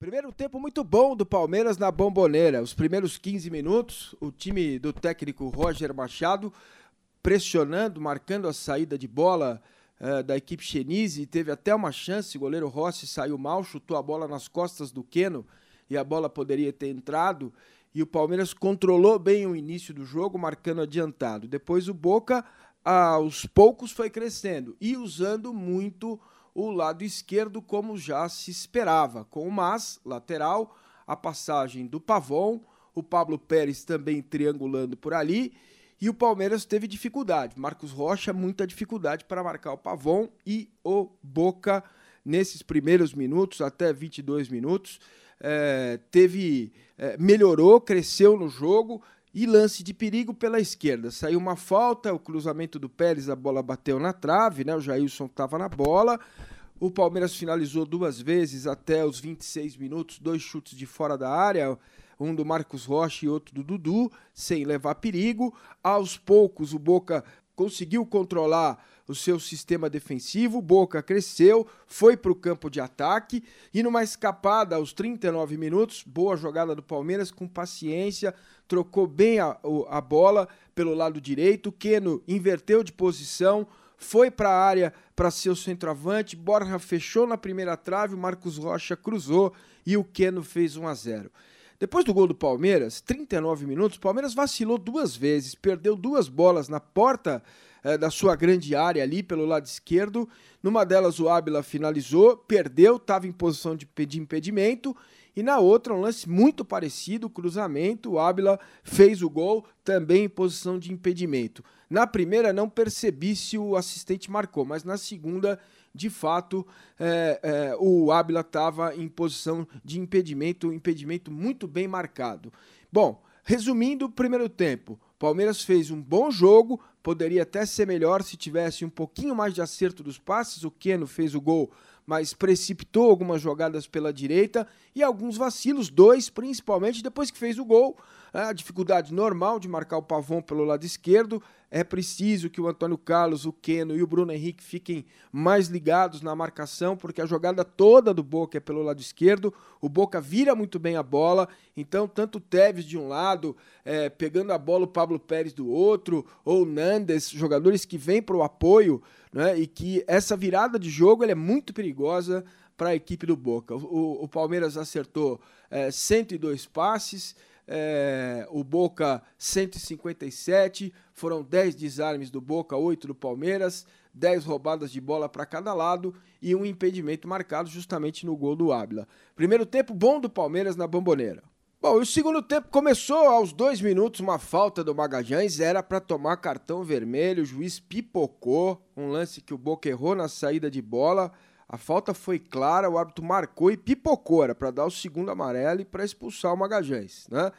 Primeiro tempo muito bom do Palmeiras na Bomboneira. Os primeiros 15 minutos, o time do técnico Roger Machado pressionando, marcando a saída de bola uh, da equipe Chenise. Teve até uma chance, o goleiro Rossi saiu mal, chutou a bola nas costas do Queno e a bola poderia ter entrado. E o Palmeiras controlou bem o início do jogo, marcando adiantado. Depois o Boca, aos poucos, foi crescendo e usando muito o lado esquerdo, como já se esperava, com o Mas, lateral, a passagem do Pavon, o Pablo Pérez também triangulando por ali, e o Palmeiras teve dificuldade. Marcos Rocha, muita dificuldade para marcar o Pavon e o Boca nesses primeiros minutos, até 22 minutos. É, teve. É, melhorou, cresceu no jogo, e lance de perigo pela esquerda. Saiu uma falta, o cruzamento do Pérez, a bola bateu na trave, né? O Jailson estava na bola. O Palmeiras finalizou duas vezes até os 26 minutos, dois chutes de fora da área, um do Marcos Rocha e outro do Dudu, sem levar perigo. Aos poucos, o Boca conseguiu controlar o seu sistema defensivo, Boca cresceu, foi para o campo de ataque e numa escapada aos 39 minutos, boa jogada do Palmeiras com paciência, trocou bem a, a bola pelo lado direito, Keno inverteu de posição, foi para a área para ser o centroavante, Borja fechou na primeira trave, o Marcos Rocha cruzou e o Keno fez 1 a 0. Depois do gol do Palmeiras, 39 minutos, o Palmeiras vacilou duas vezes, perdeu duas bolas na porta é, da sua grande área ali pelo lado esquerdo. Numa delas o Ábila finalizou, perdeu, estava em posição de, de impedimento. E na outra, um lance muito parecido, cruzamento, o Ábila fez o gol, também em posição de impedimento. Na primeira não percebi se o assistente marcou, mas na segunda, de fato, é, é, o Ábila estava em posição de impedimento, impedimento muito bem marcado. Bom, resumindo o primeiro tempo, Palmeiras fez um bom jogo, poderia até ser melhor se tivesse um pouquinho mais de acerto dos passes. O Keno fez o gol, mas precipitou algumas jogadas pela direita e alguns vacilos, dois principalmente depois que fez o gol. A dificuldade normal de marcar o Pavão pelo lado esquerdo. É preciso que o Antônio Carlos, o Keno e o Bruno Henrique fiquem mais ligados na marcação, porque a jogada toda do Boca é pelo lado esquerdo. O Boca vira muito bem a bola, então tanto o Tevez de um lado, é, pegando a bola o Pablo Pérez do outro, ou o Nandes, jogadores que vêm para o apoio, né, e que essa virada de jogo é muito perigosa para a equipe do Boca. O, o Palmeiras acertou é, 102 passes, é, o Boca 157, foram 10 desarmes do Boca, 8 do Palmeiras, 10 roubadas de bola para cada lado e um impedimento marcado justamente no gol do Ábila. Primeiro tempo bom do Palmeiras na Bomboneira. Bom, o segundo tempo começou aos dois minutos, uma falta do Magajães, era para tomar cartão vermelho, o juiz pipocou, um lance que o Boca errou na saída de bola, a falta foi clara, o árbitro marcou e pipocou, para dar o segundo amarelo e para expulsar o Magajães. Né?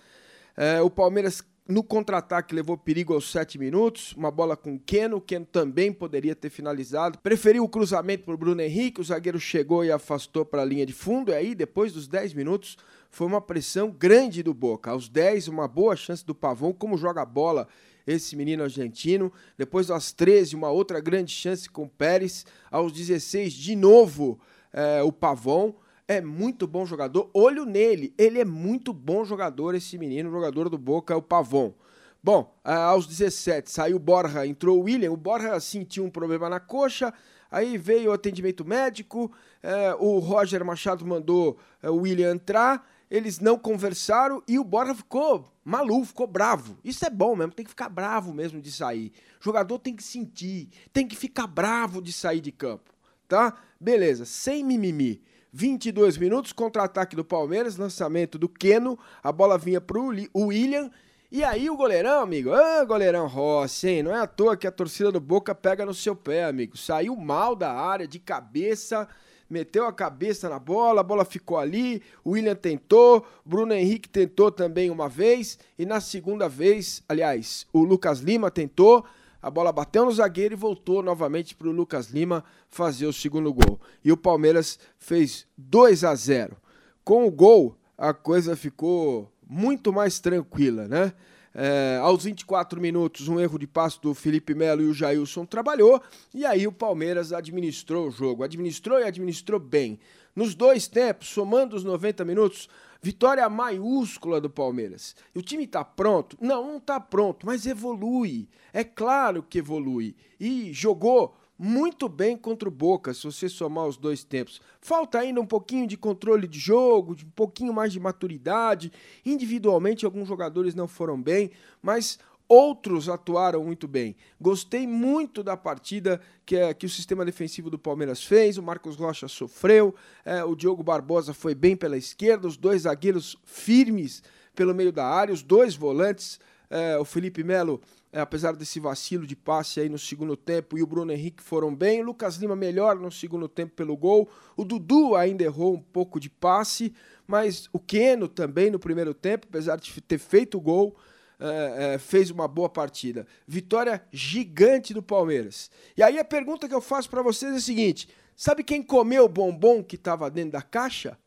É, o Palmeiras no contra-ataque levou perigo aos 7 minutos, uma bola com o Keno, o Keno também poderia ter finalizado. Preferiu o cruzamento para o Bruno Henrique, o zagueiro chegou e afastou para a linha de fundo, e aí depois dos 10 minutos foi uma pressão grande do Boca. Aos 10, uma boa chance do Pavão, como joga a bola esse menino argentino. Depois, aos 13, uma outra grande chance com o Pérez. Aos 16, de novo, é, o Pavão. É muito bom jogador. Olho nele. Ele é muito bom jogador, esse menino. Jogador do Boca é o Pavão. Bom, aos 17 saiu Borja, entrou o William. O Borja sentiu um problema na coxa. Aí veio o atendimento médico. É, o Roger Machado mandou o William entrar eles não conversaram e o Borja ficou maluco, ficou bravo. Isso é bom mesmo, tem que ficar bravo mesmo de sair. O jogador tem que sentir, tem que ficar bravo de sair de campo, tá? Beleza, sem mimimi. 22 minutos, contra-ataque do Palmeiras, lançamento do Keno, a bola vinha pro William. E aí o goleirão, amigo, ah, goleirão Rossi, hein? Não é à toa que a torcida do Boca pega no seu pé, amigo. Saiu mal da área, de cabeça, meteu a cabeça na bola, a bola ficou ali, o William tentou, Bruno Henrique tentou também uma vez, e na segunda vez, aliás, o Lucas Lima tentou, a bola bateu no zagueiro e voltou novamente para o Lucas Lima fazer o segundo gol. E o Palmeiras fez 2 a 0. Com o gol, a coisa ficou muito mais tranquila, né? É, aos 24 minutos, um erro de passo do Felipe Melo e o Jailson trabalhou, e aí o Palmeiras administrou o jogo. Administrou e administrou bem. Nos dois tempos, somando os 90 minutos, vitória maiúscula do Palmeiras. E o time está pronto? Não, não está pronto, mas evolui. É claro que evolui. E jogou muito bem contra o Boca, se você somar os dois tempos. Falta ainda um pouquinho de controle de jogo, um pouquinho mais de maturidade. Individualmente, alguns jogadores não foram bem, mas outros atuaram muito bem. Gostei muito da partida que, é, que o sistema defensivo do Palmeiras fez. O Marcos Rocha sofreu, é, o Diogo Barbosa foi bem pela esquerda, os dois zagueiros firmes pelo meio da área, os dois volantes, é, o Felipe Melo. É, apesar desse vacilo de passe aí no segundo tempo, e o Bruno Henrique foram bem. O Lucas Lima melhor no segundo tempo pelo gol. O Dudu ainda errou um pouco de passe, mas o Keno também no primeiro tempo, apesar de ter feito o gol, é, é, fez uma boa partida. Vitória gigante do Palmeiras. E aí a pergunta que eu faço para vocês é a seguinte: sabe quem comeu o bombom que estava dentro da caixa?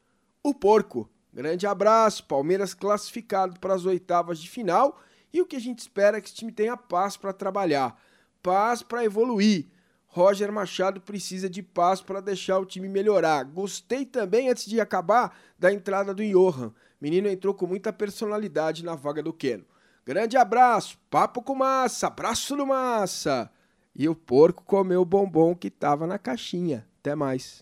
O porco. Grande abraço, Palmeiras classificado para as oitavas de final. E o que a gente espera é que esse time tenha paz para trabalhar, paz para evoluir. Roger Machado precisa de paz para deixar o time melhorar. Gostei também, antes de acabar, da entrada do Johan. Menino entrou com muita personalidade na vaga do Keno. Grande abraço, papo com massa, abraço no massa. E o porco comeu o bombom que estava na caixinha. Até mais.